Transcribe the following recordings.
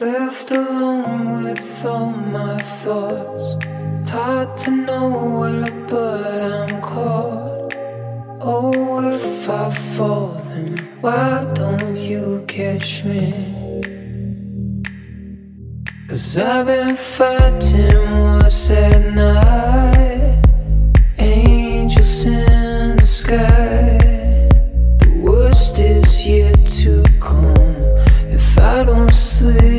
Left alone with all my thoughts. Tied to nowhere, but I'm caught. Oh, if I fall, then why don't you catch me? Cause I've been fighting what's at night. Angels in the sky. The worst is yet to come if I don't sleep.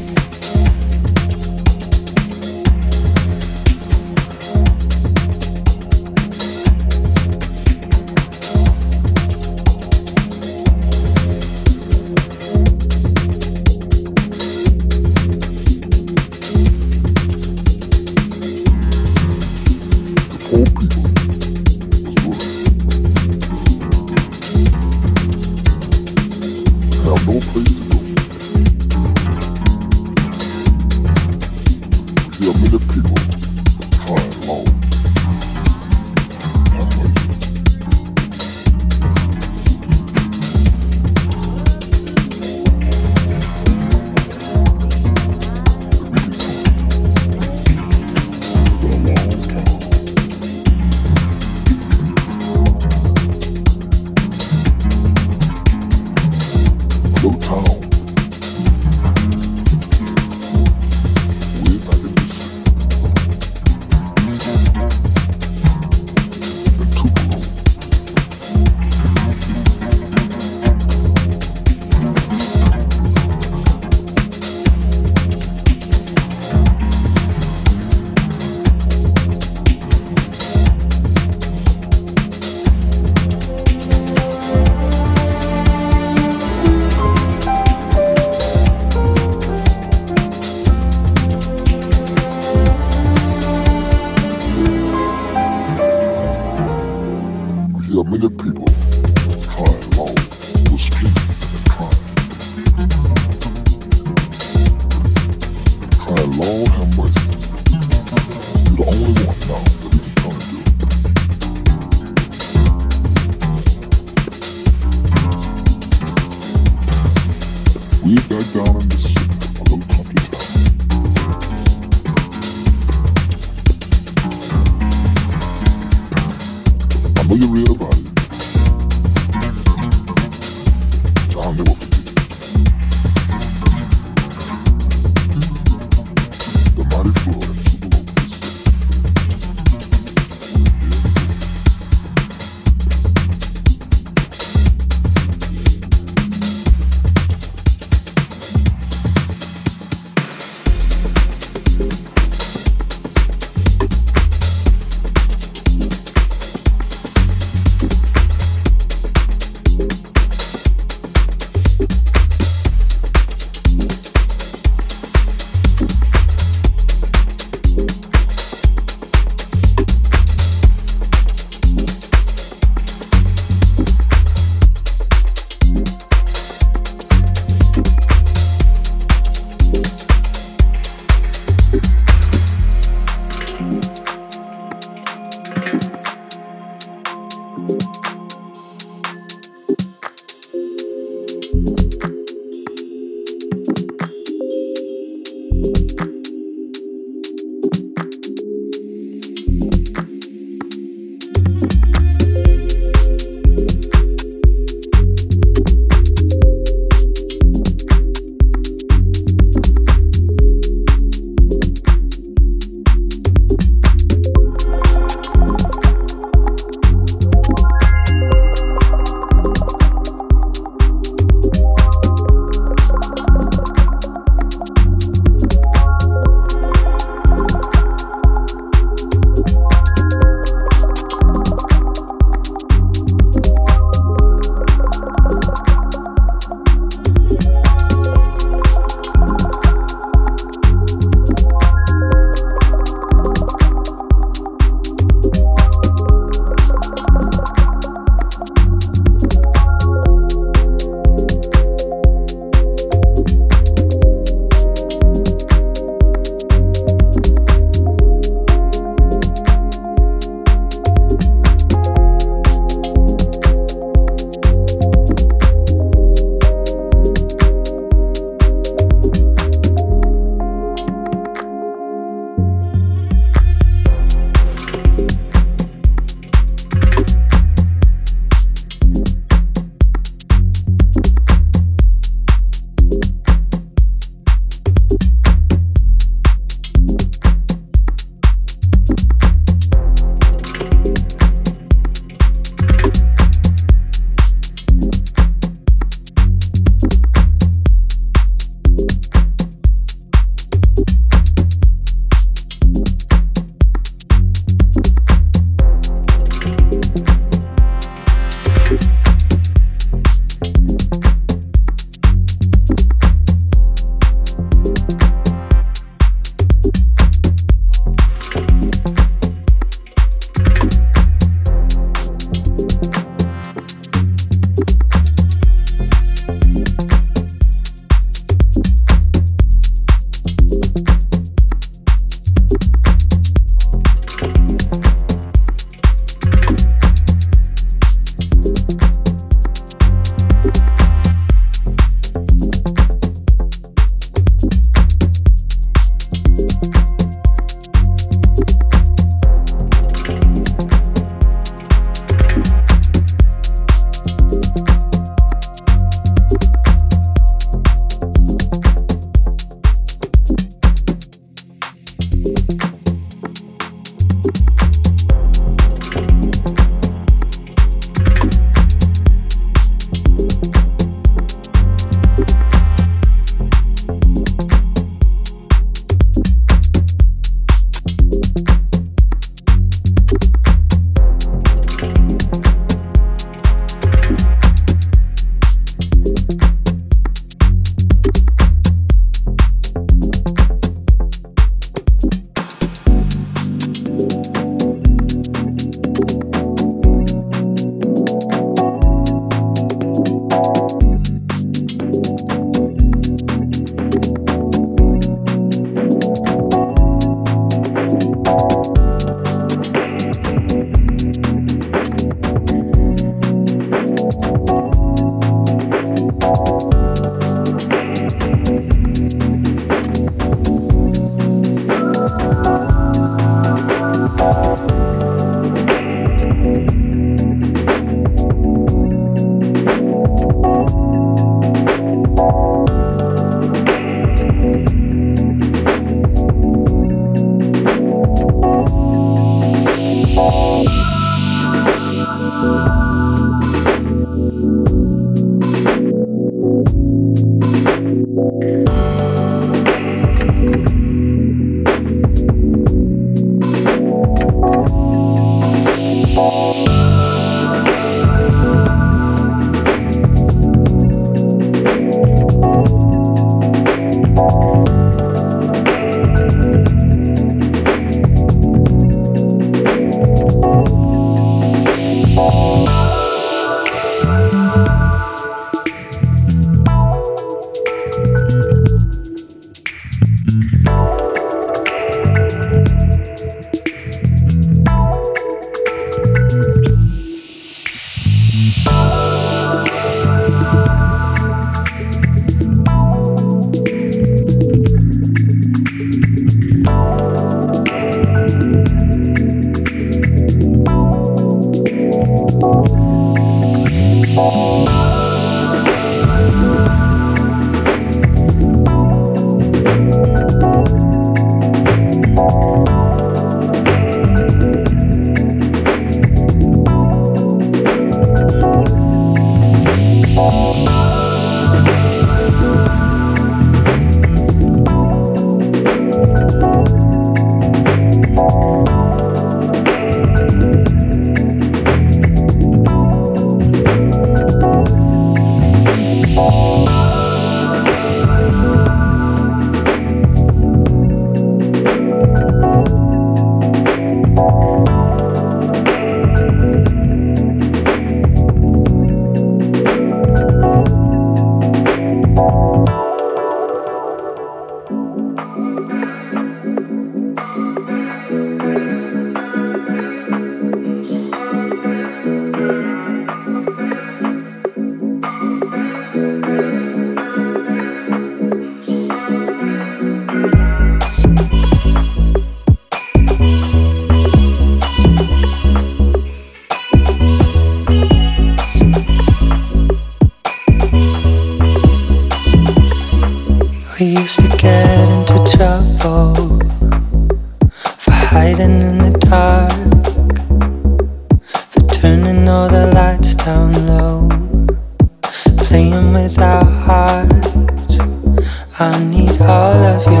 I need all of your